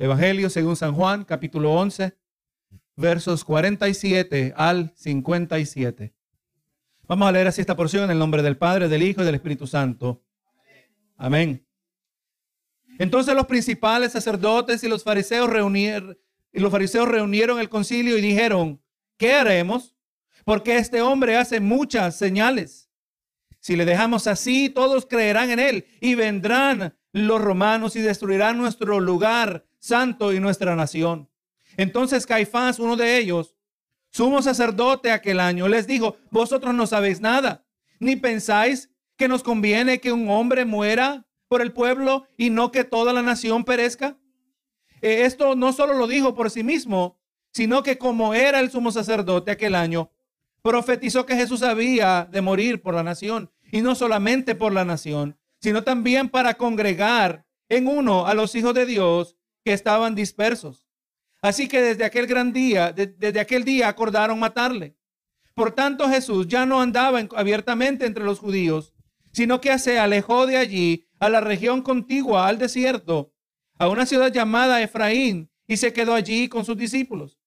Evangelio según San Juan, capítulo 11, versos 47 al 57. Vamos a leer así esta porción en el nombre del Padre, del Hijo y del Espíritu Santo. Amén. Entonces los principales sacerdotes y los fariseos reunieron, y los fariseos reunieron el concilio y dijeron, ¿qué haremos? Porque este hombre hace muchas señales. Si le dejamos así, todos creerán en él y vendrán los romanos y destruirán nuestro lugar santo y nuestra nación. Entonces Caifás, uno de ellos, sumo sacerdote aquel año, les dijo, vosotros no sabéis nada, ni pensáis que nos conviene que un hombre muera por el pueblo y no que toda la nación perezca. Eh, esto no solo lo dijo por sí mismo, sino que como era el sumo sacerdote aquel año, profetizó que Jesús había de morir por la nación, y no solamente por la nación, sino también para congregar en uno a los hijos de Dios que estaban dispersos. Así que desde aquel gran día, desde aquel día acordaron matarle. Por tanto, Jesús ya no andaba abiertamente entre los judíos, sino que se alejó de allí a la región contigua, al desierto, a una ciudad llamada Efraín, y se quedó allí con sus discípulos.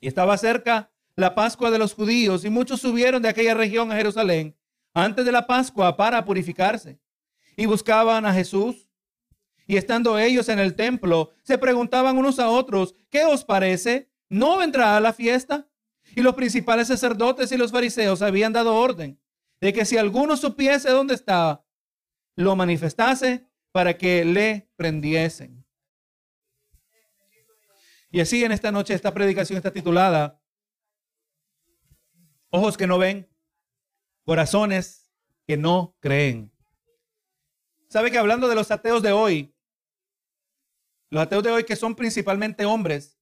Y estaba cerca la Pascua de los judíos, y muchos subieron de aquella región a Jerusalén antes de la Pascua para purificarse. Y buscaban a Jesús y estando ellos en el templo, se preguntaban unos a otros, ¿qué os parece? ¿No vendrá a la fiesta? Y los principales sacerdotes y los fariseos habían dado orden de que si alguno supiese dónde estaba, lo manifestase para que le prendiesen. Y así en esta noche esta predicación está titulada Ojos que no ven, corazones que no creen. ¿Sabe que hablando de los ateos de hoy, los ateos de hoy que son principalmente hombres,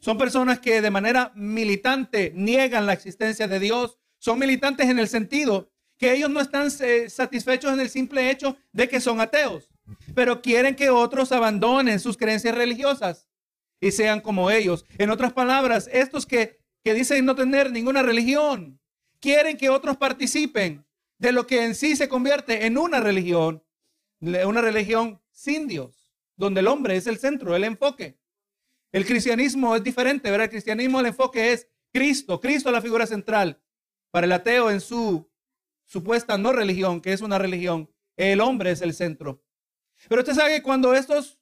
son personas que de manera militante niegan la existencia de Dios. Son militantes en el sentido que ellos no están eh, satisfechos en el simple hecho de que son ateos, pero quieren que otros abandonen sus creencias religiosas y sean como ellos. En otras palabras, estos que, que dicen no tener ninguna religión, quieren que otros participen de lo que en sí se convierte en una religión, una religión sin Dios donde el hombre es el centro, el enfoque. El cristianismo es diferente, ¿verdad? El cristianismo, el enfoque es Cristo, Cristo es la figura central. Para el ateo en su supuesta no religión, que es una religión, el hombre es el centro. Pero usted sabe que cuando estos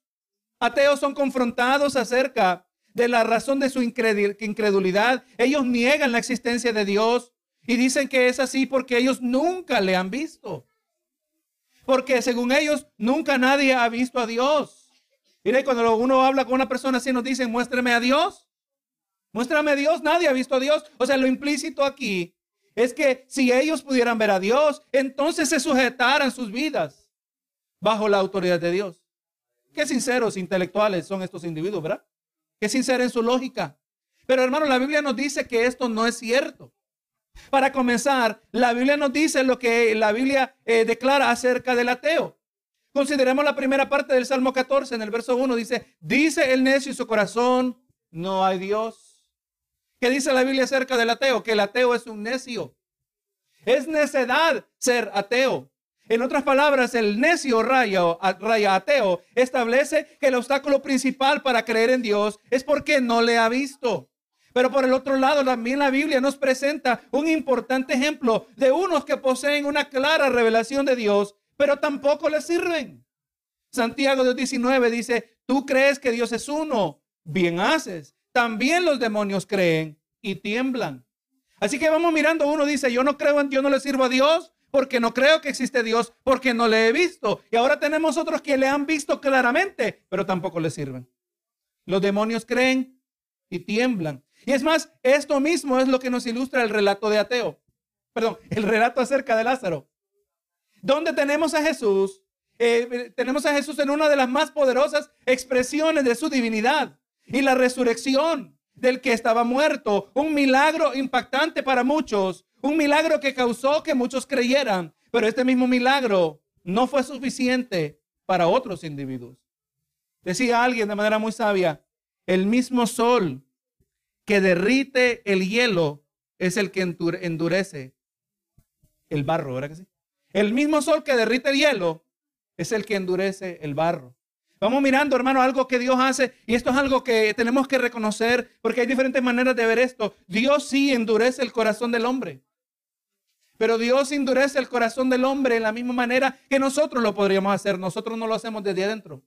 ateos son confrontados acerca de la razón de su incredulidad, ellos niegan la existencia de Dios y dicen que es así porque ellos nunca le han visto. Porque según ellos, nunca nadie ha visto a Dios. Mire, cuando uno habla con una persona así, nos dicen, muéstrame a Dios. Muéstrame a Dios. Nadie ha visto a Dios. O sea, lo implícito aquí es que si ellos pudieran ver a Dios, entonces se sujetaran sus vidas bajo la autoridad de Dios. Qué sinceros intelectuales son estos individuos, ¿verdad? Qué sincera en su lógica. Pero hermano, la Biblia nos dice que esto no es cierto. Para comenzar, la Biblia nos dice lo que la Biblia eh, declara acerca del ateo. Consideremos la primera parte del Salmo 14, en el verso 1 dice, dice el necio en su corazón, no hay Dios. ¿Qué dice la Biblia acerca del ateo? Que el ateo es un necio. Es necedad ser ateo. En otras palabras, el necio raya, raya ateo establece que el obstáculo principal para creer en Dios es porque no le ha visto. Pero por el otro lado, también la Biblia nos presenta un importante ejemplo de unos que poseen una clara revelación de Dios pero tampoco le sirven. Santiago 2.19 dice, tú crees que Dios es uno, bien haces. También los demonios creen y tiemblan. Así que vamos mirando, uno dice, yo no creo en Dios, no le sirvo a Dios porque no creo que existe Dios, porque no le he visto. Y ahora tenemos otros que le han visto claramente, pero tampoco le sirven. Los demonios creen y tiemblan. Y es más, esto mismo es lo que nos ilustra el relato de Ateo. Perdón, el relato acerca de Lázaro donde tenemos a Jesús, eh, tenemos a Jesús en una de las más poderosas expresiones de su divinidad y la resurrección del que estaba muerto, un milagro impactante para muchos, un milagro que causó que muchos creyeran, pero este mismo milagro no fue suficiente para otros individuos. Decía alguien de manera muy sabia, el mismo sol que derrite el hielo es el que endurece el barro, ¿verdad que sí? El mismo sol que derrite el hielo es el que endurece el barro. Vamos mirando, hermano, algo que Dios hace y esto es algo que tenemos que reconocer porque hay diferentes maneras de ver esto. Dios sí endurece el corazón del hombre. Pero Dios endurece el corazón del hombre en la misma manera que nosotros lo podríamos hacer. Nosotros no lo hacemos desde adentro,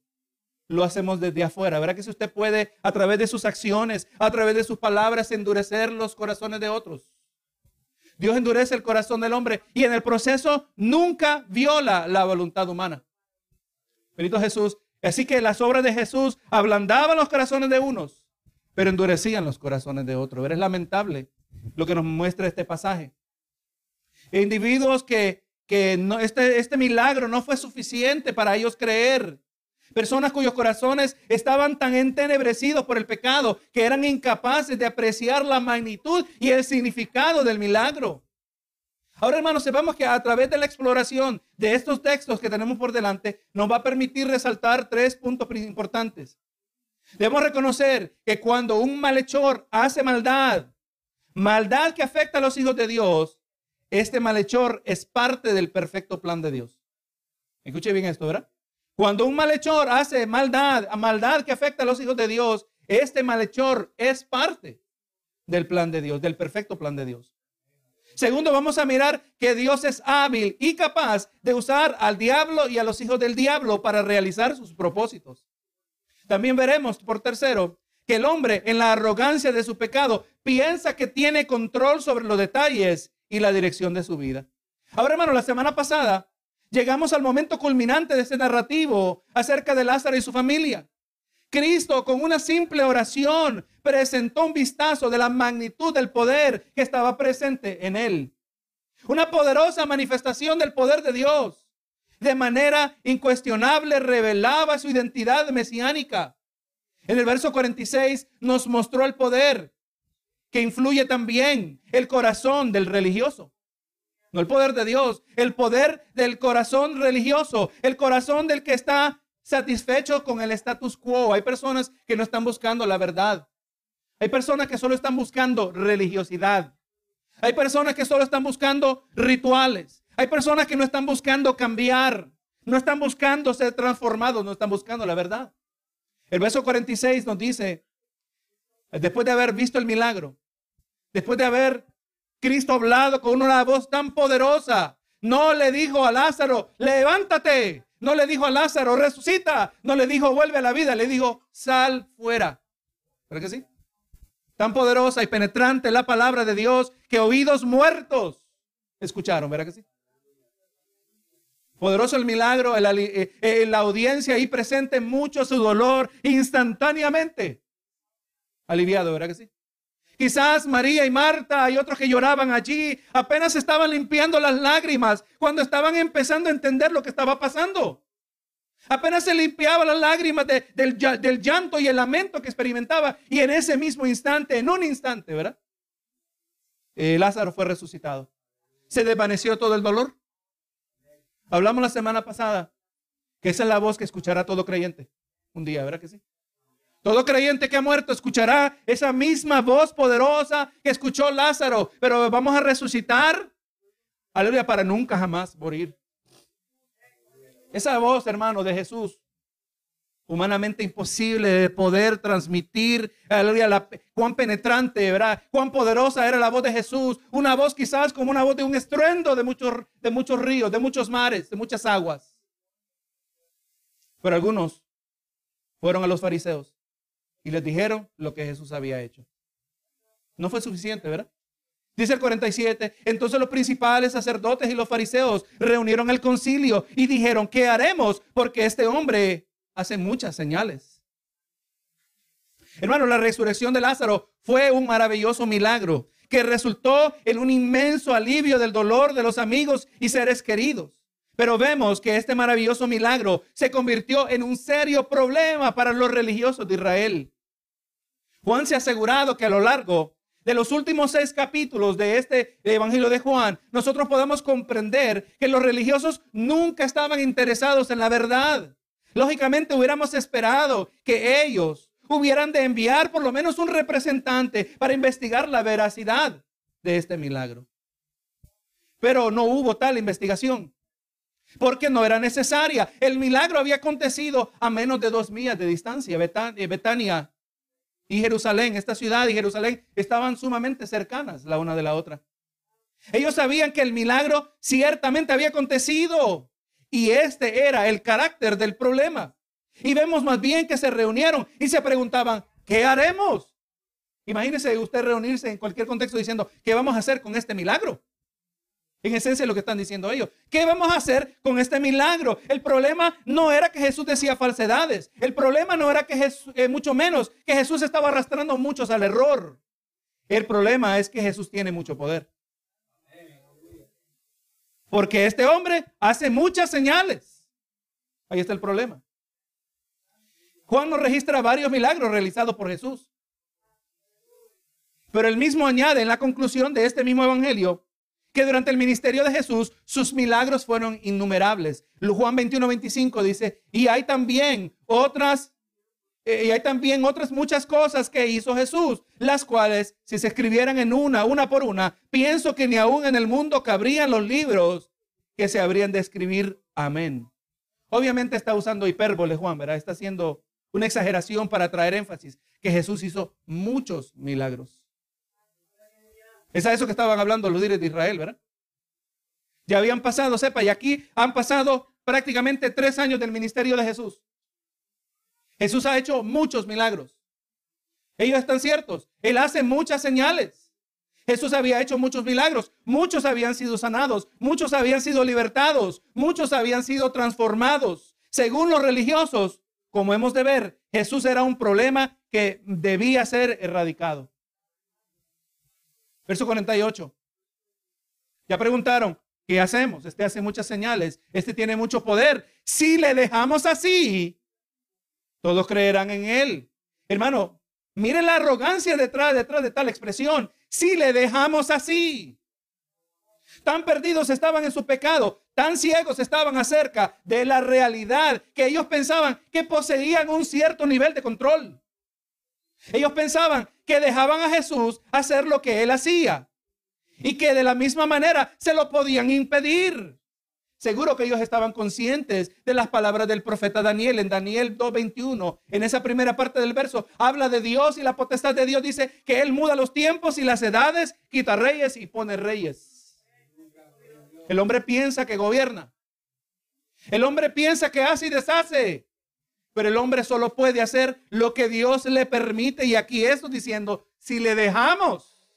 lo hacemos desde afuera. ¿Verdad que si usted puede, a través de sus acciones, a través de sus palabras, endurecer los corazones de otros? Dios endurece el corazón del hombre y en el proceso nunca viola la voluntad humana. Benito Jesús. Así que las obras de Jesús ablandaban los corazones de unos, pero endurecían los corazones de otros. Es lamentable lo que nos muestra este pasaje. Individuos que, que no, este, este milagro no fue suficiente para ellos creer. Personas cuyos corazones estaban tan entenebrecidos por el pecado que eran incapaces de apreciar la magnitud y el significado del milagro. Ahora, hermanos, sepamos que a través de la exploración de estos textos que tenemos por delante, nos va a permitir resaltar tres puntos importantes. Debemos reconocer que cuando un malhechor hace maldad, maldad que afecta a los hijos de Dios, este malhechor es parte del perfecto plan de Dios. Escuche bien esto, ¿verdad? Cuando un malhechor hace maldad, maldad que afecta a los hijos de Dios, este malhechor es parte del plan de Dios, del perfecto plan de Dios. Segundo, vamos a mirar que Dios es hábil y capaz de usar al diablo y a los hijos del diablo para realizar sus propósitos. También veremos, por tercero, que el hombre en la arrogancia de su pecado piensa que tiene control sobre los detalles y la dirección de su vida. Ahora, hermano, la semana pasada llegamos al momento culminante de este narrativo acerca de Lázaro y su familia. Cristo con una simple oración presentó un vistazo de la magnitud del poder que estaba presente en él. Una poderosa manifestación del poder de Dios. De manera incuestionable revelaba su identidad mesiánica. En el verso 46 nos mostró el poder que influye también el corazón del religioso. No el poder de Dios, el poder del corazón religioso, el corazón del que está satisfecho con el status quo. Hay personas que no están buscando la verdad. Hay personas que solo están buscando religiosidad. Hay personas que solo están buscando rituales. Hay personas que no están buscando cambiar. No están buscando ser transformados, no están buscando la verdad. El verso 46 nos dice, después de haber visto el milagro, después de haber Cristo hablado con una voz tan poderosa, no le dijo a Lázaro, levántate, no le dijo a Lázaro, resucita. No le dijo, vuelve a la vida. Le dijo, sal fuera. ¿Verdad que sí? Tan poderosa y penetrante la palabra de Dios que oídos muertos escucharon. ¿Verdad que sí? Poderoso el milagro, en eh, eh, la audiencia ahí presente, mucho su dolor instantáneamente. Aliviado, ¿verdad que sí? Quizás María y Marta y otros que lloraban allí apenas estaban limpiando las lágrimas cuando estaban empezando a entender lo que estaba pasando. Apenas se limpiaba las lágrimas del, llanto y el lamento que experimentaba. Y en ese mismo instante, en un instante, ¿verdad? Eh, Lázaro fue resucitado. Se desvaneció todo el dolor. Hablamos la semana pasada que esa es la voz que escuchará todo creyente. Un día, ¿verdad que sí? Todo creyente que ha muerto escuchará esa misma voz poderosa que escuchó Lázaro, pero vamos a resucitar. Aleluya, para nunca jamás morir. Esa voz, hermano, de Jesús, humanamente imposible de poder transmitir, aleluya, la, cuán penetrante, ¿verdad? Cuán poderosa era la voz de Jesús. Una voz quizás como una voz de un estruendo de muchos, de muchos ríos, de muchos mares, de muchas aguas. Pero algunos fueron a los fariseos y les dijeron lo que Jesús había hecho. No fue suficiente, ¿verdad? Dice el 47, entonces los principales sacerdotes y los fariseos reunieron el concilio y dijeron, ¿qué haremos? Porque este hombre hace muchas señales. Hermano, la resurrección de Lázaro fue un maravilloso milagro que resultó en un inmenso alivio del dolor de los amigos y seres queridos. Pero vemos que este maravilloso milagro se convirtió en un serio problema para los religiosos de Israel. Juan se ha asegurado que a lo largo de los últimos seis capítulos de este Evangelio de Juan, nosotros podemos comprender que los religiosos nunca estaban interesados en la verdad. Lógicamente hubiéramos esperado que ellos hubieran de enviar por lo menos un representante para investigar la veracidad de este milagro. Pero no hubo tal investigación. Porque no era necesaria. El milagro había acontecido a menos de dos millas de distancia. Eh, Betania y Jerusalén, esta ciudad y Jerusalén estaban sumamente cercanas la una de la otra. Ellos sabían que el milagro ciertamente había acontecido y este era el carácter del problema. Y vemos más bien que se reunieron y se preguntaban, ¿qué haremos? Imagínese usted reunirse en cualquier contexto diciendo, ¿qué vamos a hacer con este milagro? En esencia lo que están diciendo ellos. ¿Qué vamos a hacer con este milagro? El problema no era que Jesús decía falsedades. El problema no era que Jesús, eh, mucho menos, que Jesús estaba arrastrando muchos al error. El problema es que Jesús tiene mucho poder. Porque este hombre hace muchas señales. Ahí está el problema. Juan nos registra varios milagros realizados por Jesús. Pero él mismo añade en la conclusión de este mismo evangelio que durante el ministerio de Jesús sus milagros fueron innumerables. Juan 21, 25 dice, y hay también otras, eh, y hay también otras muchas cosas que hizo Jesús, las cuales si se escribieran en una, una por una, pienso que ni aún en el mundo cabrían los libros que se habrían de escribir. Amén. Obviamente está usando hipérbole Juan, ¿verdad? Está haciendo una exageración para traer énfasis, que Jesús hizo muchos milagros. Es a eso que estaban hablando los líderes de Israel, ¿verdad? Ya habían pasado, sepa, y aquí han pasado prácticamente tres años del ministerio de Jesús. Jesús ha hecho muchos milagros. Ellos están ciertos. Él hace muchas señales. Jesús había hecho muchos milagros. Muchos habían sido sanados. Muchos habían sido libertados. Muchos habían sido transformados. Según los religiosos, como hemos de ver, Jesús era un problema que debía ser erradicado. Verso 48. Ya preguntaron, ¿qué hacemos? Este hace muchas señales, este tiene mucho poder. Si le dejamos así, todos creerán en él. Hermano, miren la arrogancia detrás, detrás de tal expresión. Si le dejamos así. Tan perdidos estaban en su pecado, tan ciegos estaban acerca de la realidad que ellos pensaban que poseían un cierto nivel de control. Ellos pensaban que dejaban a Jesús hacer lo que él hacía y que de la misma manera se lo podían impedir. Seguro que ellos estaban conscientes de las palabras del profeta Daniel en Daniel 2.21. En esa primera parte del verso habla de Dios y la potestad de Dios dice que Él muda los tiempos y las edades, quita reyes y pone reyes. El hombre piensa que gobierna. El hombre piensa que hace y deshace. Pero el hombre solo puede hacer lo que Dios le permite. Y aquí esto diciendo, si le dejamos.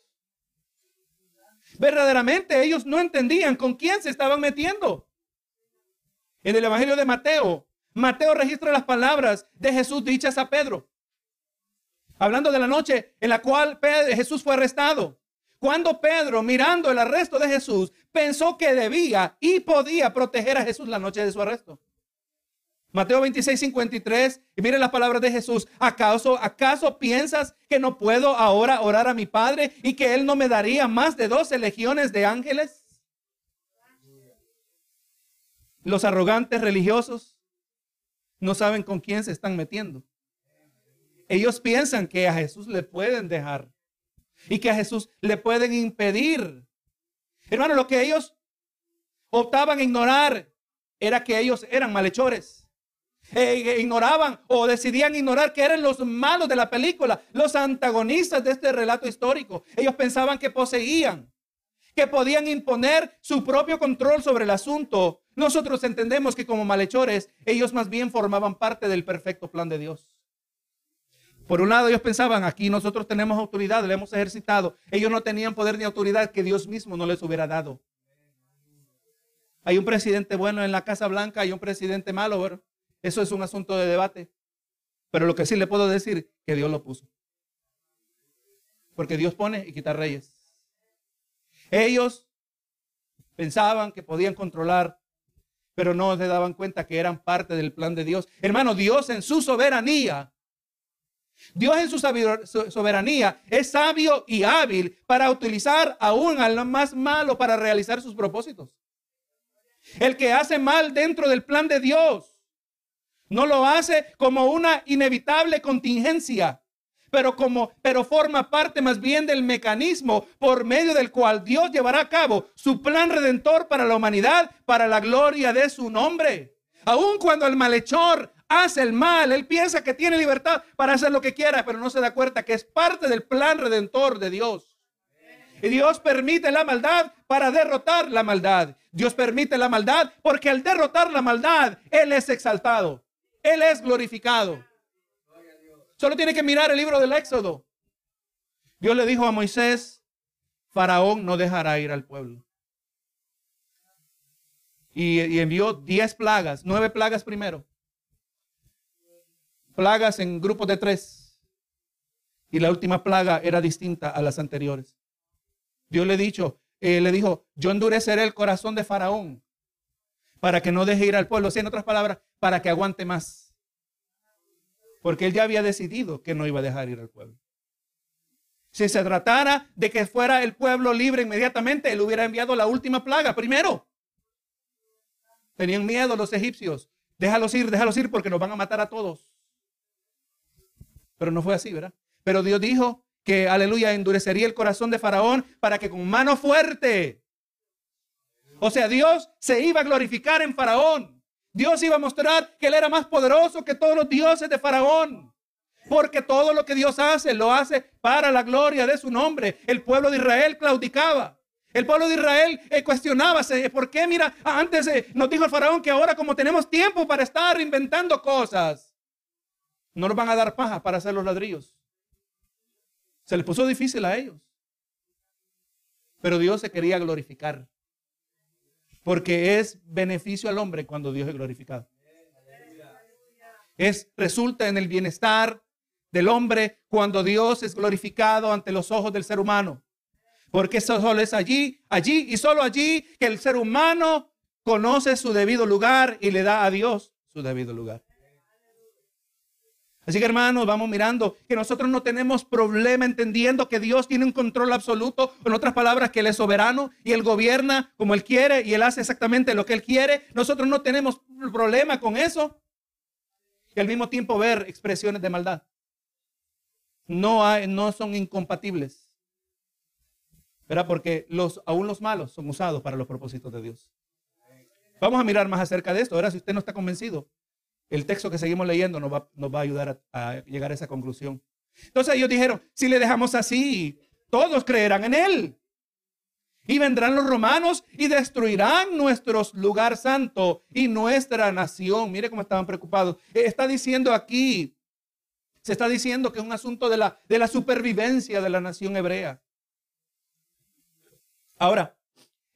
Verdaderamente ellos no entendían con quién se estaban metiendo. En el Evangelio de Mateo, Mateo registra las palabras de Jesús dichas a Pedro. Hablando de la noche en la cual Jesús fue arrestado. Cuando Pedro, mirando el arresto de Jesús, pensó que debía y podía proteger a Jesús la noche de su arresto. Mateo 26, 53. Y miren las palabras de Jesús. ¿Acaso, ¿Acaso piensas que no puedo ahora orar a mi Padre y que Él no me daría más de 12 legiones de ángeles? Los arrogantes religiosos no saben con quién se están metiendo. Ellos piensan que a Jesús le pueden dejar y que a Jesús le pueden impedir. Hermano, lo que ellos optaban a ignorar era que ellos eran malhechores. Eh, ignoraban o decidían ignorar que eran los malos de la película, los antagonistas de este relato histórico. Ellos pensaban que poseían, que podían imponer su propio control sobre el asunto. Nosotros entendemos que como malhechores, ellos más bien formaban parte del perfecto plan de Dios. Por un lado, ellos pensaban, aquí nosotros tenemos autoridad, le hemos ejercitado. Ellos no tenían poder ni autoridad que Dios mismo no les hubiera dado. Hay un presidente bueno en la Casa Blanca, y un presidente malo. Eso es un asunto de debate. Pero lo que sí le puedo decir, que Dios lo puso. Porque Dios pone y quita reyes. Ellos pensaban que podían controlar, pero no se daban cuenta que eran parte del plan de Dios. Hermano, Dios en su soberanía, Dios en su soberanía es sabio y hábil para utilizar aún al más malo para realizar sus propósitos. El que hace mal dentro del plan de Dios no lo hace como una inevitable contingencia pero como pero forma parte más bien del mecanismo por medio del cual Dios llevará a cabo su plan redentor para la humanidad, para la gloria de su nombre. Aun cuando el malhechor hace el mal, él piensa que tiene libertad para hacer lo que quiera, pero no se da cuenta que es parte del plan redentor de Dios. Y Dios permite la maldad para derrotar la maldad. Dios permite la maldad porque al derrotar la maldad, Él es exaltado. Él es glorificado. Solo tiene que mirar el libro del Éxodo. Dios le dijo a Moisés, Faraón no dejará ir al pueblo. Y, envió diez plagas, nueve plagas primero. Plagas en grupos de tres. Y la última plaga era distinta a las anteriores. Dios le, dicho, eh, le dijo, yo endureceré el corazón de Faraón para que no deje ir al pueblo. O en otras palabras, para que aguante más. Porque él ya había decidido que no iba a dejar ir al pueblo. Si se tratara de que fuera el pueblo libre inmediatamente, él hubiera enviado la última plaga primero. Tenían miedo los egipcios. Déjalos ir, déjalos ir porque nos van a matar a todos. Pero no fue así, ¿verdad? Pero Dios dijo que, aleluya, endurecería el corazón de Faraón para que con mano fuerte. O sea, Dios se iba a glorificar en Faraón. Dios iba a mostrar que él era más poderoso que todos los dioses de Faraón. Porque todo lo que Dios hace, lo hace para la gloria de su nombre. El pueblo de Israel claudicaba. El pueblo de Israel eh, cuestionaba, ¿por qué? Mira, antes eh, nos dijo el faraón que ahora como tenemos tiempo para estar inventando cosas, no nos van a dar paja para hacer los ladrillos. Se les puso difícil a ellos. Pero Dios se quería glorificar. Porque es beneficio al hombre cuando Dios es glorificado. Es, resulta en el bienestar del hombre cuando Dios es glorificado ante los ojos del ser humano. Porque eso solo es allí, allí y solo allí que el ser humano conoce su debido lugar y le da a Dios su debido lugar. Así que hermanos, vamos mirando que nosotros no tenemos problema entendiendo que Dios tiene un control absoluto, en otras palabras, que Él es soberano y Él gobierna como Él quiere y Él hace exactamente lo que Él quiere. Nosotros no tenemos problema con eso. Y al mismo tiempo ver expresiones de maldad. No, hay, no son incompatibles. ¿Verdad? Porque los, aún los malos son usados para los propósitos de Dios. Vamos a mirar más acerca de esto. Ahora, si usted no está convencido, el texto que seguimos leyendo nos va, a ayudar a, llegar a esa conclusión. Entonces ellos dijeron, si le dejamos así, todos creerán en él. Y vendrán los romanos y destruirán nuestro lugar santo y nuestra nación. Mire cómo estaban preocupados. Eh, está diciendo aquí, se está diciendo que es un asunto de la, supervivencia de la nación hebrea. Ahora,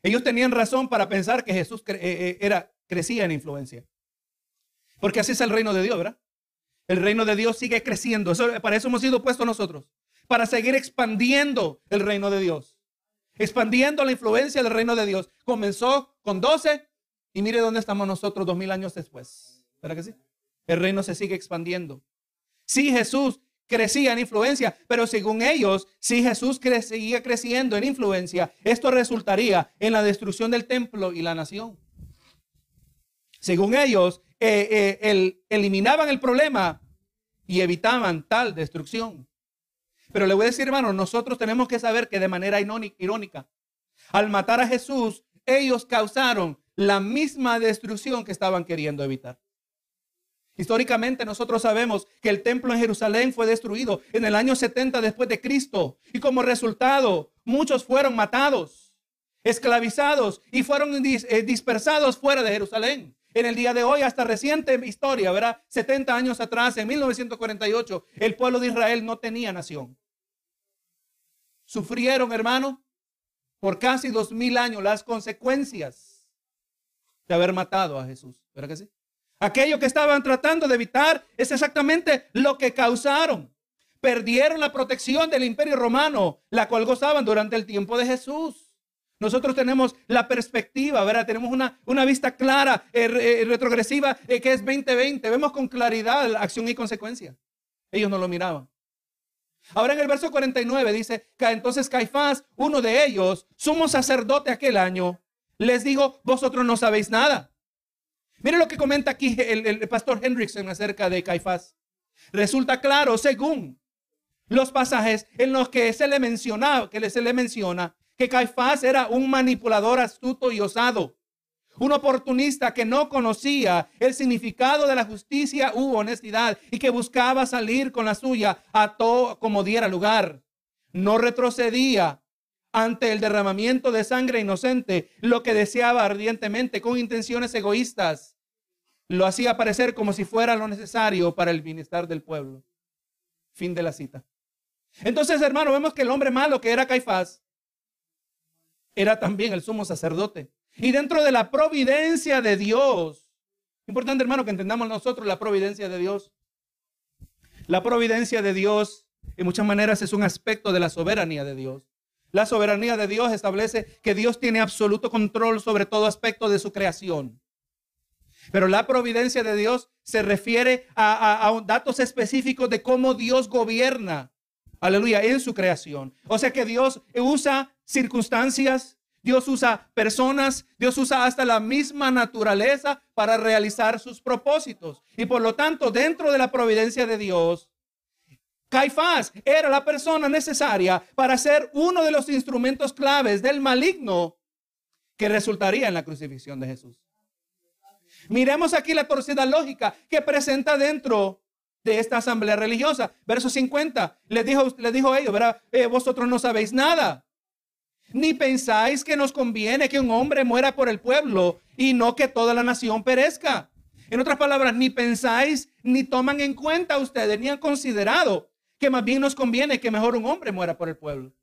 ellos tenían razón para pensar que Jesús eh, eh, crecía en influencia. Porque así es el reino de Dios, ¿verdad? El reino de Dios sigue creciendo. para eso hemos sido puestos nosotros. Para seguir expandiendo el reino de Dios. Expandiendo la influencia del reino de Dios. Comenzó con 12 y mire dónde estamos nosotros dos mil años después. ¿Verdad que sí? El reino se sigue expandiendo. Sí, Jesús crecía en influencia, pero según ellos, si Jesús seguía creciendo en influencia, esto resultaría en la destrucción del templo y la nación. Según ellos, eh, eh, eliminaban el problema y evitaban tal destrucción. Pero le voy a decir, hermano, nosotros tenemos que saber que de manera irónica, al matar a Jesús, ellos causaron la misma destrucción que estaban queriendo evitar. Históricamente nosotros sabemos que el templo en Jerusalén fue destruido en el año 70 después de Cristo y como resultado muchos fueron matados, esclavizados y fueron eh, dispersados fuera de Jerusalén en el día de hoy, hasta reciente historia, ¿verdad? 70 años atrás, en 1948, el pueblo de Israel no tenía nación. Sufrieron, hermano, por casi dos mil años las consecuencias de haber matado a Jesús. ¿Verdad que sí? Aquello que estaban tratando de evitar es exactamente lo que causaron. Perdieron la protección del imperio romano, la cual gozaban durante el tiempo de Jesús. Nosotros tenemos la perspectiva, ¿verdad? Tenemos una, una vista clara, eh, eh, retrogresiva, eh, que es 2020. Vemos con claridad la acción y consecuencia. Ellos no lo miraban. Ahora en el verso 49 dice entonces Caifás, uno de ellos, sumo sacerdote aquel año, les dijo, vosotros no sabéis nada. Mire lo que comenta aquí el, el pastor Hendrickson acerca de Caifás. Resulta claro, según los pasajes en los que se le menciona, que se le menciona que Caifás era un manipulador astuto y osado, un oportunista que no conocía el significado de la justicia u honestidad y que buscaba salir con la suya a todo como diera lugar. No retrocedía ante el derramamiento de sangre inocente, lo que deseaba ardientemente con intenciones egoístas. Lo hacía parecer como si fuera lo necesario para el bienestar del pueblo. Fin de la cita. Entonces, hermano, vemos que el hombre malo que era Caifás era también el sumo sacerdote. Y dentro de la providencia de Dios, importante hermano que entendamos nosotros la providencia de Dios. La providencia de Dios en muchas maneras es un aspecto de la soberanía de Dios. La soberanía de Dios establece que Dios tiene absoluto control sobre todo aspecto de su creación. Pero la providencia de Dios se refiere a, a, datos específicos de cómo Dios gobierna, aleluya, en su creación. O sea que Dios usa circunstancias, Dios usa personas, Dios usa hasta la misma naturaleza para realizar sus propósitos. Y por lo tanto, dentro de la providencia de Dios, Caifás era la persona necesaria para ser uno de los instrumentos claves del maligno que resultaría en la crucifixión de Jesús. Miremos aquí la torcida lógica que presenta dentro de esta asamblea religiosa. Verso 50. Les dijo, les dijo a ellos, ¿verdad? Eh, vosotros no sabéis nada. Ni pensáis que nos conviene que un hombre muera por el pueblo y no que toda la nación perezca. En otras palabras, ni pensáis, ni toman en cuenta ustedes, ni han considerado que más bien nos conviene que mejor un hombre muera por el pueblo.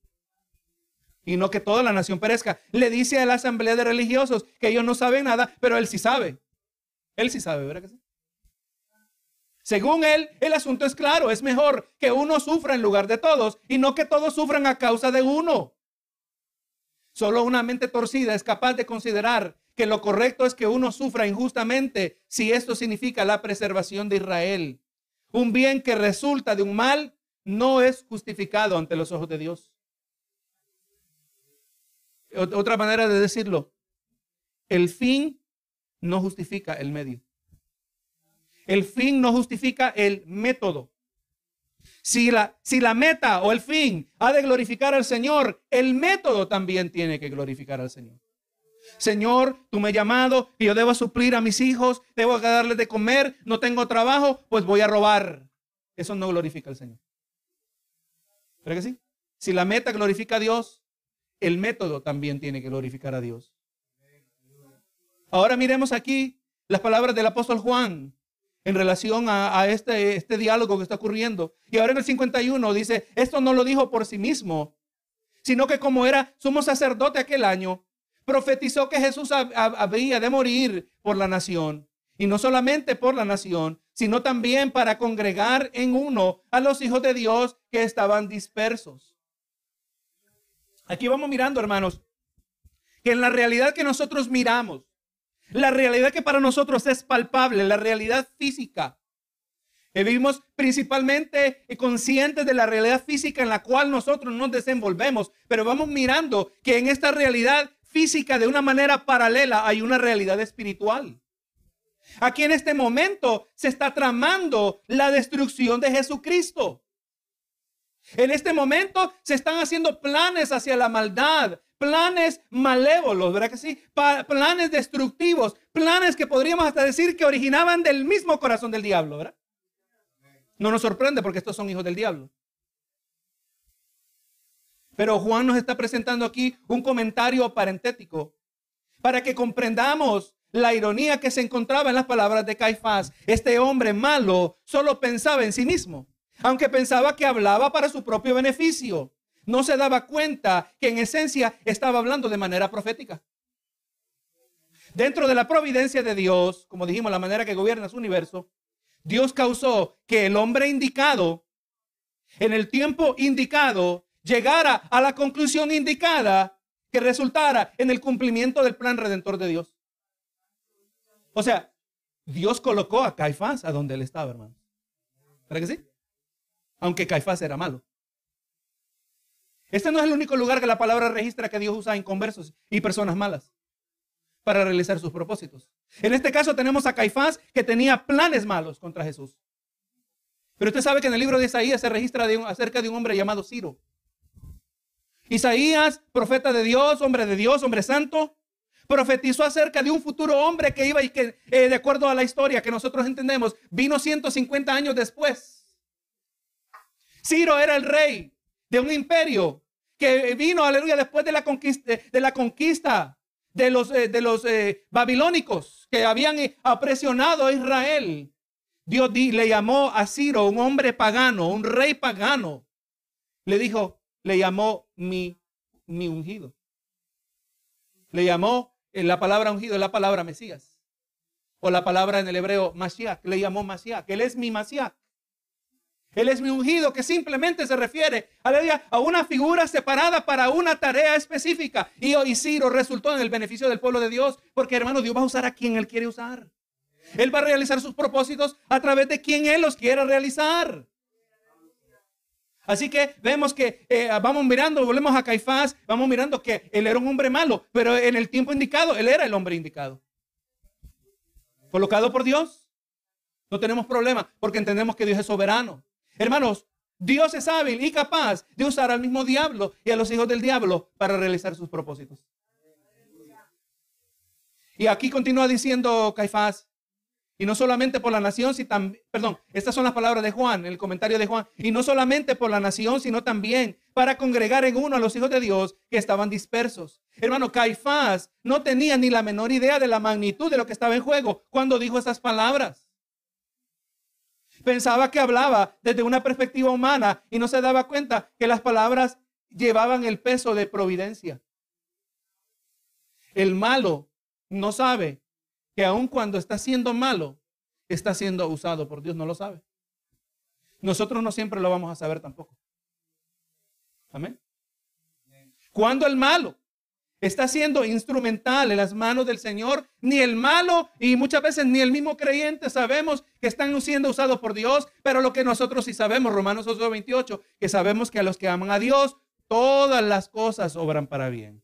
Y no que toda la nación perezca. Le dice a la asamblea de religiosos que ellos no saben nada, pero él sí sabe. Él sí sabe, ¿verdad que sí? Según él, el asunto es claro. Es mejor que uno sufra en lugar de todos y no que todos sufran a causa de uno. Solo una mente torcida es capaz de considerar que lo correcto es que uno sufra injustamente si esto significa la preservación de Israel. Un bien que resulta de un mal no es justificado ante los ojos de Dios. Otra manera de decirlo, el fin no justifica el medio. El fin no justifica el método. Si la, si la meta o el fin ha de glorificar al Señor, el método también tiene que glorificar al Señor. Señor, tú me has llamado y yo debo suplir a mis hijos, debo darles de comer, no tengo trabajo, pues voy a robar. Eso no glorifica al Señor. ¿Pero que sí? Si la meta glorifica a Dios, el método también tiene que glorificar a Dios. Ahora miremos aquí las palabras del apóstol Juan en relación a, este, este diálogo que está ocurriendo. Y ahora en el 51 dice, esto no lo dijo por sí mismo, sino que como era sumo sacerdote aquel año, profetizó que Jesús había de morir por la nación. Y no solamente por la nación, sino también para congregar en uno a los hijos de Dios que estaban dispersos. Aquí vamos mirando, hermanos, que en la realidad que nosotros miramos, la realidad que para nosotros es palpable, la realidad física, vivimos principalmente conscientes de la realidad física en la cual nosotros nos desenvolvemos, pero vamos mirando que en esta realidad física de una manera paralela hay una realidad espiritual. Aquí en este momento se está tramando la destrucción de Jesucristo. En este momento se están haciendo planes hacia la maldad, planes malévolos, ¿verdad que sí? planes destructivos, planes que podríamos hasta decir que originaban del mismo corazón del diablo, ¿verdad? No nos sorprende porque estos son hijos del diablo. Pero Juan nos está presentando aquí un comentario parentético para que comprendamos la ironía que se encontraba en las palabras de Caifás. Este hombre malo solo pensaba en sí mismo, aunque pensaba que hablaba para su propio beneficio. No se daba cuenta que en esencia estaba hablando de manera profética. Dentro de la providencia de Dios, como dijimos, la manera que gobierna su universo, Dios causó que el hombre indicado, en el tiempo indicado, llegara a la conclusión indicada que resultara en el cumplimiento del plan redentor de Dios. O sea, Dios colocó a Caifás a donde él estaba, hermano. ¿Para que sí? Aunque Caifás era malo. Este no es el único lugar que la palabra registra que Dios usa a inconversos y personas malas para realizar sus propósitos. En este caso tenemos a Caifás que tenía planes malos contra Jesús. Pero usted sabe que en el libro de Isaías se registra acerca de un hombre llamado Ciro. Isaías, profeta de Dios, hombre de Dios, hombre santo, profetizó acerca de un futuro hombre que iba y que, eh, de acuerdo a la historia que nosotros entendemos, vino 150 años después. Ciro era el rey de un imperio que vino, aleluya, después de la conquista de, la conquista de los, eh, de los eh, babilónicos que habían apresionado a Israel. Dios le llamó a Ciro un hombre pagano, un rey pagano. Le dijo, le llamó mi, mi ungido. Le llamó en la palabra ungido, la palabra Mesías. O la palabra en el hebreo Mashiach, le llamó Mashiach. Él es mi Mashiach. Él es mi ungido, que simplemente se refiere a una figura separada para una tarea específica. Y, y Ciro resultó en el beneficio del pueblo de Dios, porque hermano, Dios va a usar a quien Él quiere usar. Él va a realizar sus propósitos a través de quien Él los quiera realizar. Así que vemos que eh, vamos mirando, volvemos a Caifás, vamos mirando que él era un hombre malo, pero en el tiempo indicado, él era el hombre indicado. Colocado por Dios. No tenemos problema porque entendemos que Dios es soberano. Hermanos, Dios es hábil y capaz de usar al mismo diablo y a los hijos del diablo para realizar sus propósitos. Y aquí continúa diciendo Caifás, y no solamente por la nación, sino también, perdón, estas son las palabras de Juan, el comentario de Juan. Y no solamente por la nación, sino también para congregar en uno a los hijos de Dios que estaban dispersos. Hermano, Caifás no tenía ni la menor idea de la magnitud de lo que estaba en juego cuando dijo estas palabras. Pensaba que hablaba desde una perspectiva humana y no se daba cuenta que las palabras llevaban el peso de providencia. El malo no sabe que aun cuando está siendo malo, está siendo usado por Dios, no lo sabe. Nosotros no siempre lo vamos a saber tampoco. Amén. Cuando el malo está siendo instrumental en las manos del Señor, ni el malo y muchas veces ni el mismo creyente sabemos que están siendo usados por Dios, pero lo que nosotros sí sabemos, Romanos 8:28, que sabemos que a los que aman a Dios, todas las cosas obran para bien.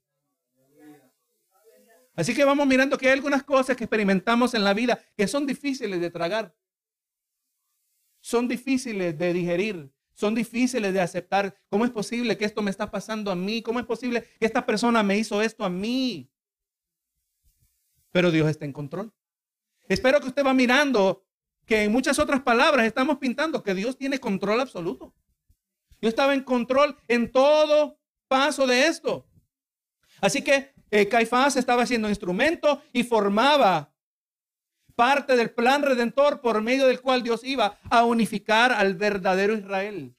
Así que vamos mirando que hay algunas cosas que experimentamos en la vida que son difíciles de tragar. Son difíciles de digerir. Son difíciles de aceptar. ¿Cómo es posible que esto me está pasando a mí? ¿Cómo es posible que esta persona me hizo esto a mí? Pero Dios está en control. Espero que usted va mirando que en muchas otras palabras estamos pintando que Dios tiene control absoluto. Yo estaba en control en todo paso de esto. Así que eh, Caifás estaba siendo instrumento y formaba parte del plan redentor por medio del cual Dios iba a unificar al verdadero Israel.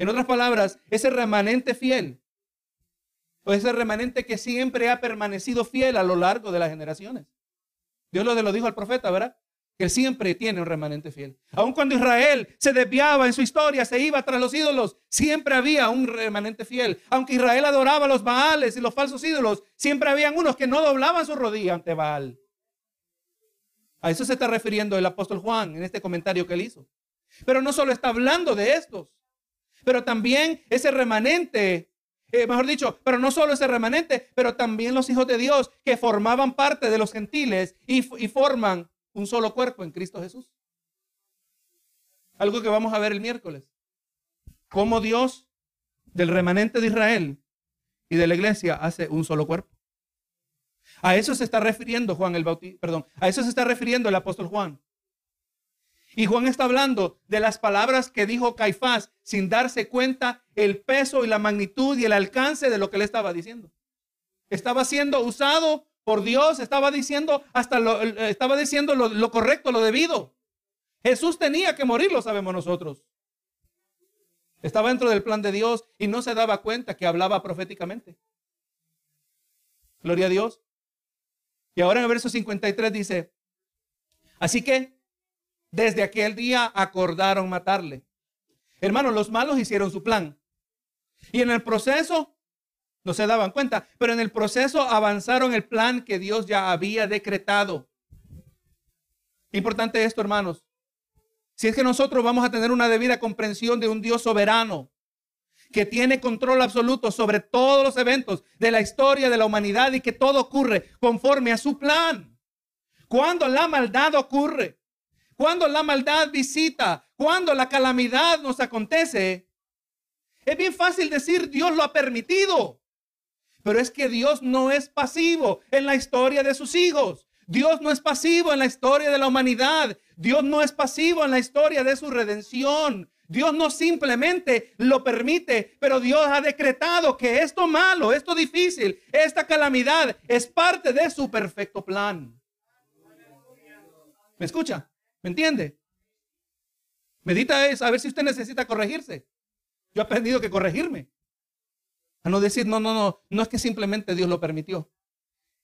En otras palabras, ese remanente fiel, o ese remanente que siempre ha permanecido fiel a lo largo de las generaciones. Dios lo, lo dijo al profeta, ¿verdad? que siempre tiene un remanente fiel. Aun cuando Israel se desviaba en su historia, se iba tras los ídolos, siempre había un remanente fiel. Aunque Israel adoraba los Baales y los falsos ídolos, siempre habían unos que no doblaban su rodilla ante Baal. A eso se está refiriendo el apóstol Juan en este comentario que él hizo. Pero no solo está hablando de estos, pero también ese remanente, eh, mejor dicho, pero no solo ese remanente, pero también los hijos de Dios que formaban parte de los gentiles y, y forman un solo cuerpo en Cristo Jesús. Algo que vamos a ver el miércoles. Cómo Dios del remanente de Israel y de la iglesia hace un solo cuerpo. A eso se está refiriendo Juan el Bautista, perdón, a eso se está refiriendo el apóstol Juan. Y Juan está hablando de las palabras que dijo Caifás sin darse cuenta el peso y la magnitud y el alcance de lo que le estaba diciendo. Estaba siendo usado por Dios, estaba diciendo hasta lo, estaba diciendo lo, correcto, lo debido. Jesús tenía que morir, lo sabemos nosotros. Estaba dentro del plan de Dios y no se daba cuenta que hablaba proféticamente. Gloria a Dios. Y ahora en el verso 53 dice, así que desde aquel día acordaron matarle. Hermanos, los malos hicieron su plan. Y en el proceso no se daban cuenta, pero en el proceso avanzaron el plan que Dios ya había decretado. Importante esto, hermanos. Si es que nosotros vamos a tener una debida comprensión de un Dios soberano que tiene control absoluto sobre todos los eventos de la historia de la humanidad y que todo ocurre conforme a su plan. Cuando la maldad ocurre, cuando la maldad visita, cuando la calamidad nos acontece, es bien fácil decir Dios lo ha permitido. Pero es que Dios no es pasivo en la historia de sus hijos. Dios no es pasivo en la historia de la humanidad. Dios no es pasivo en la historia de su redención. Dios no simplemente lo permite, pero Dios ha decretado que esto malo, esto difícil, esta calamidad es parte de su perfecto plan. ¿Me escucha? ¿Me entiende? Medita es a ver si usted necesita corregirse. Yo he aprendido que corregirme. A no decir, no, no, no, no es que simplemente Dios lo permitió.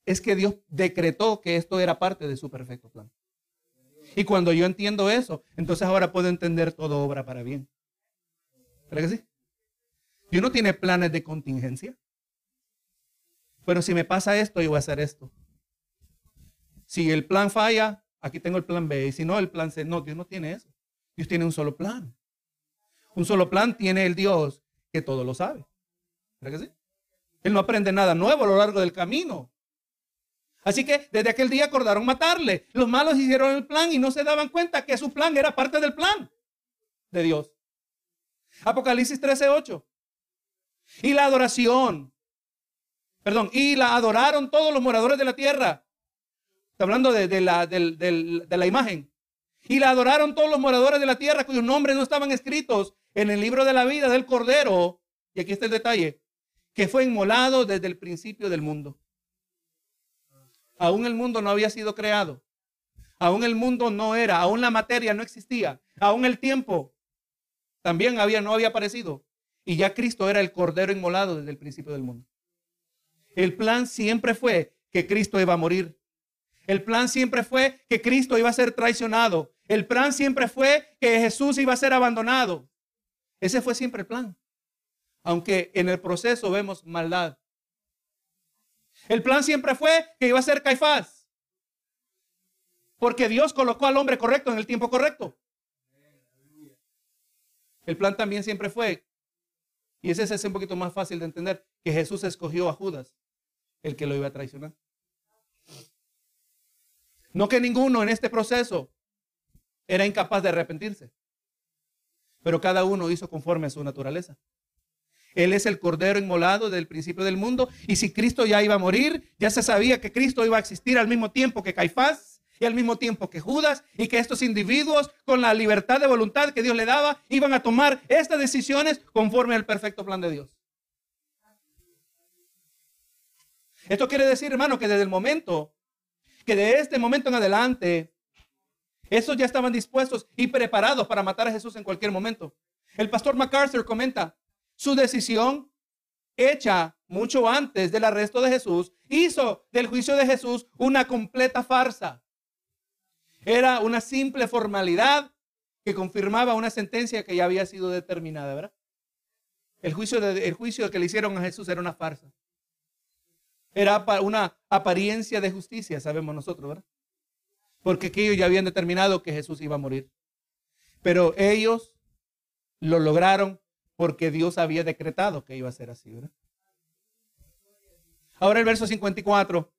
Es que Dios decretó que esto era parte de su perfecto plan. Y cuando yo entiendo eso, entonces ahora puedo entender todo obra para bien. ¿Verdad que sí? Dios no tiene planes de contingencia. Pero si me pasa esto, yo voy a hacer esto. Si el plan falla, aquí tengo el plan B. Y si no, el plan C. No, Dios no tiene eso. Dios tiene un solo plan. Un solo plan tiene el Dios que todo lo sabe. ¿Verdad que sí? Él no aprende nada nuevo a lo largo del camino. Así que desde aquel día acordaron matarle. Los malos hicieron el plan y no se daban cuenta que su plan era parte del plan de Dios. Apocalipsis 13:8. Y la adoración. Perdón, y la adoraron todos los moradores de la tierra. Está hablando de, la, de la imagen. Y la adoraron todos los moradores de la tierra cuyos nombres no estaban escritos en el libro de la vida del Cordero. Y aquí está el detalle que fue inmolado desde el principio del mundo. Aún el mundo no había sido creado. Aún el mundo no era, aún la materia no existía. Aún el tiempo también había, no había aparecido. Y ya Cristo era el cordero inmolado desde el principio del mundo. El plan siempre fue que Cristo iba a morir. El plan siempre fue que Cristo iba a ser traicionado. El plan siempre fue que Jesús iba a ser abandonado. Ese fue siempre el plan aunque en el proceso vemos maldad. El plan siempre fue que iba a ser Caifás, porque Dios colocó al hombre correcto en el tiempo correcto. El plan también siempre fue, y ese es un poquito más fácil de entender, que Jesús escogió a Judas, el que lo iba a traicionar. No que ninguno en este proceso era incapaz de arrepentirse, pero cada uno hizo conforme a su naturaleza. Él es el cordero inmolado del principio del mundo. Y si Cristo ya iba a morir, ya se sabía que Cristo iba a existir al mismo tiempo que Caifás y al mismo tiempo que Judas y que estos individuos con la libertad de voluntad que Dios le daba iban a tomar estas decisiones conforme al perfecto plan de Dios. Esto quiere decir, hermano, que desde el momento, que de este momento en adelante, esos ya estaban dispuestos y preparados para matar a Jesús en cualquier momento. El pastor MacArthur comenta, su decisión hecha mucho antes del arresto de Jesús hizo del juicio de Jesús una completa farsa. Era una simple formalidad que confirmaba una sentencia que ya había sido determinada, ¿verdad? El juicio, el juicio que le hicieron a Jesús era una farsa. Era una apariencia de justicia, sabemos nosotros, ¿verdad? Porque ellos ya habían determinado que Jesús iba a morir. Pero ellos lo lograron porque Dios había decretado que iba a ser así, ¿verdad? Ahora el verso 54.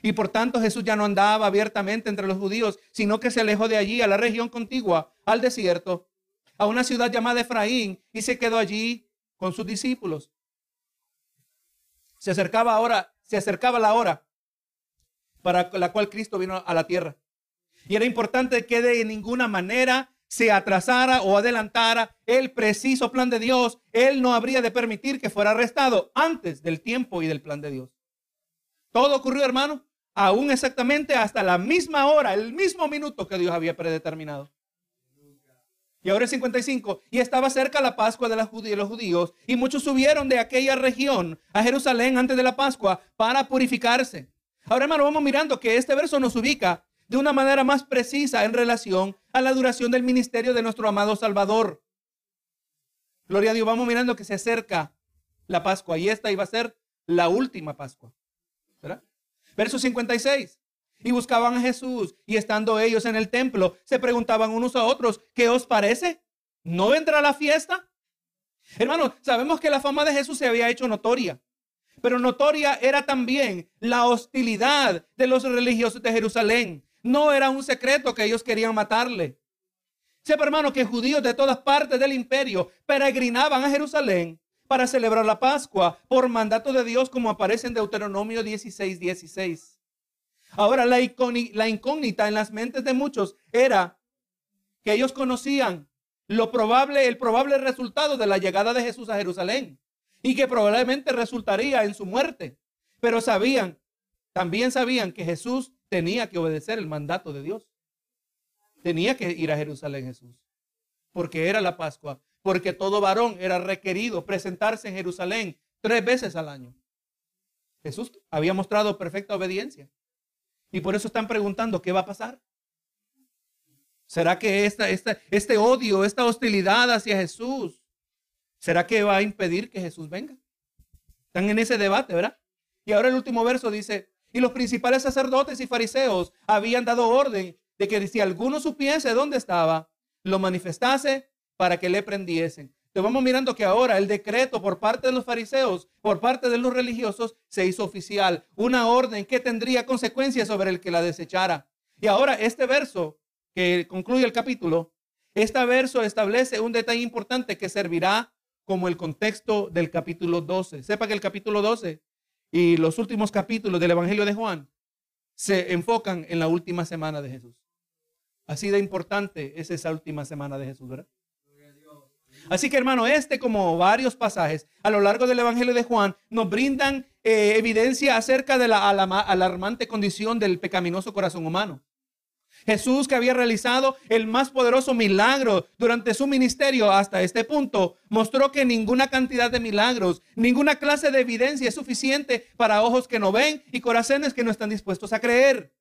Y por tanto Jesús ya no andaba abiertamente entre los judíos, sino que se alejó de allí a la región contigua, al desierto, a una ciudad llamada Efraín, y se quedó allí con sus discípulos. Se acercaba ahora, se acercaba la hora para la cual Cristo vino a la tierra. Y era importante que de ninguna manera se atrasara o adelantara el preciso plan de Dios, Él no habría de permitir que fuera arrestado antes del tiempo y del plan de Dios. Todo ocurrió, hermano, aún exactamente hasta la misma hora, el mismo minuto que Dios había predeterminado. Y ahora es 55. Y estaba cerca la Pascua de, los judíos. Y muchos subieron de aquella región a Jerusalén antes de la Pascua para purificarse. Ahora, hermano, vamos mirando que este verso nos ubica de una manera más precisa en relación a la duración del ministerio de nuestro amado Salvador. Gloria a Dios, vamos mirando que se acerca la Pascua y esta iba a ser la última Pascua. Verso 56. Y buscaban a Jesús y estando ellos en el templo, se preguntaban unos a otros, ¿qué os parece? ¿No vendrá la fiesta? Hermano, sabemos que la fama de Jesús se había hecho notoria. Pero notoria era también la hostilidad de los religiosos de Jerusalén. No era un secreto que ellos querían matarle. Sepa, hermano, que judíos de todas partes del imperio peregrinaban a Jerusalén para celebrar la Pascua por mandato de Dios, como aparece en Deuteronomio 16, 16. Ahora, la, la incógnita en las mentes de muchos era que ellos conocían lo probable, el probable resultado de la llegada de Jesús a Jerusalén y que probablemente resultaría en su muerte. Pero sabían, también sabían que Jesús tenía que obedecer el mandato de Dios. Tenía que ir a Jerusalén Jesús, porque era la Pascua, porque todo varón era requerido presentarse en Jerusalén tres veces al año. Jesús había mostrado perfecta obediencia. Y por eso están preguntando, ¿qué va a pasar? ¿Será que esta, este odio, esta hostilidad hacia Jesús, será que va a impedir que Jesús venga? Están en ese debate, ¿verdad? Y ahora el último verso dice, y los principales sacerdotes y fariseos habían dado orden de que si alguno supiese dónde estaba, lo manifestase para que le prendiesen. Te vamos mirando que ahora el decreto por parte de los fariseos, por parte de los religiosos, se hizo oficial. Una orden que tendría consecuencias sobre el que la desechara. Y ahora este verso que concluye el capítulo, este verso establece un detalle importante que servirá como el contexto del capítulo 12. Sepa que el capítulo 12 y los últimos capítulos del Evangelio de Juan se enfocan en la última semana de Jesús. Así de importante es esa última semana de Jesús, ¿verdad? Así que hermano, este como varios pasajes a lo largo del Evangelio de Juan nos brindan eh, evidencia acerca de la alarmante condición del pecaminoso corazón humano. Jesús que había realizado el más poderoso milagro durante su ministerio hasta este punto, mostró que ninguna cantidad de milagros, ninguna clase de evidencia es suficiente para ojos que no ven y corazones que no están dispuestos a creer.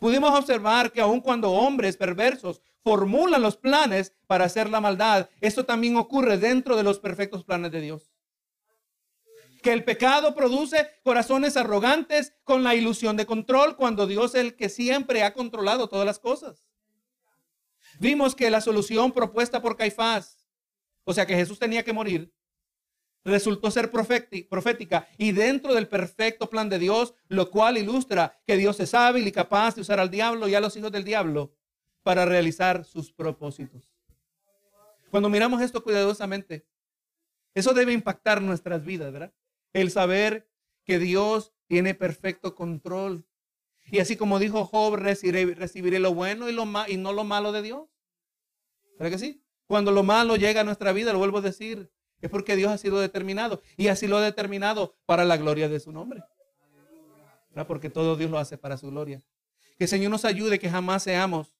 Pudimos observar que aun cuando hombres perversos formulan los planes para hacer la maldad, esto también ocurre dentro de los perfectos planes de Dios. Que el pecado produce corazones arrogantes con la ilusión de control cuando Dios es el que siempre ha controlado todas las cosas. Vimos que la solución propuesta por Caifás, o sea que Jesús tenía que morir, resultó ser profética y dentro del perfecto plan de Dios, lo cual ilustra que Dios es hábil y capaz de usar al diablo y a los hijos del diablo para realizar sus propósitos. Cuando miramos esto cuidadosamente, eso debe impactar nuestras vidas, ¿verdad? El saber que Dios tiene perfecto control. Y así como dijo Job, recibiré, recibiré lo bueno y, lo y no lo malo de Dios. ¿Verdad que sí? Cuando lo malo llega a nuestra vida, lo vuelvo a decir, es porque Dios ha sido determinado y así lo ha determinado para la gloria de su nombre. Porque todo Dios lo hace para su gloria. Que el Señor nos ayude que jamás seamos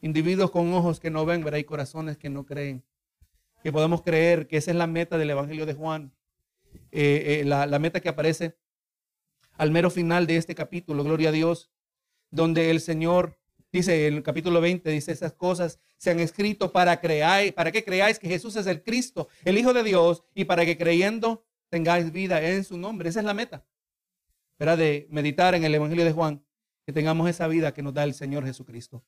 individuos con ojos que no ven, ¿verdad? y corazones que no creen. Que podamos creer que esa es la meta del Evangelio de Juan. Eh, eh, la, meta que aparece al mero final de este capítulo, gloria a Dios, donde el Señor dice en el capítulo 20, dice esas cosas se han escrito para creáis, para que creáis que Jesús es el Cristo, el Hijo de Dios, y para que creyendo tengáis vida en su nombre. Esa es la meta, ¿verdad? De meditar en el Evangelio de Juan, que tengamos esa vida que nos da el Señor Jesucristo.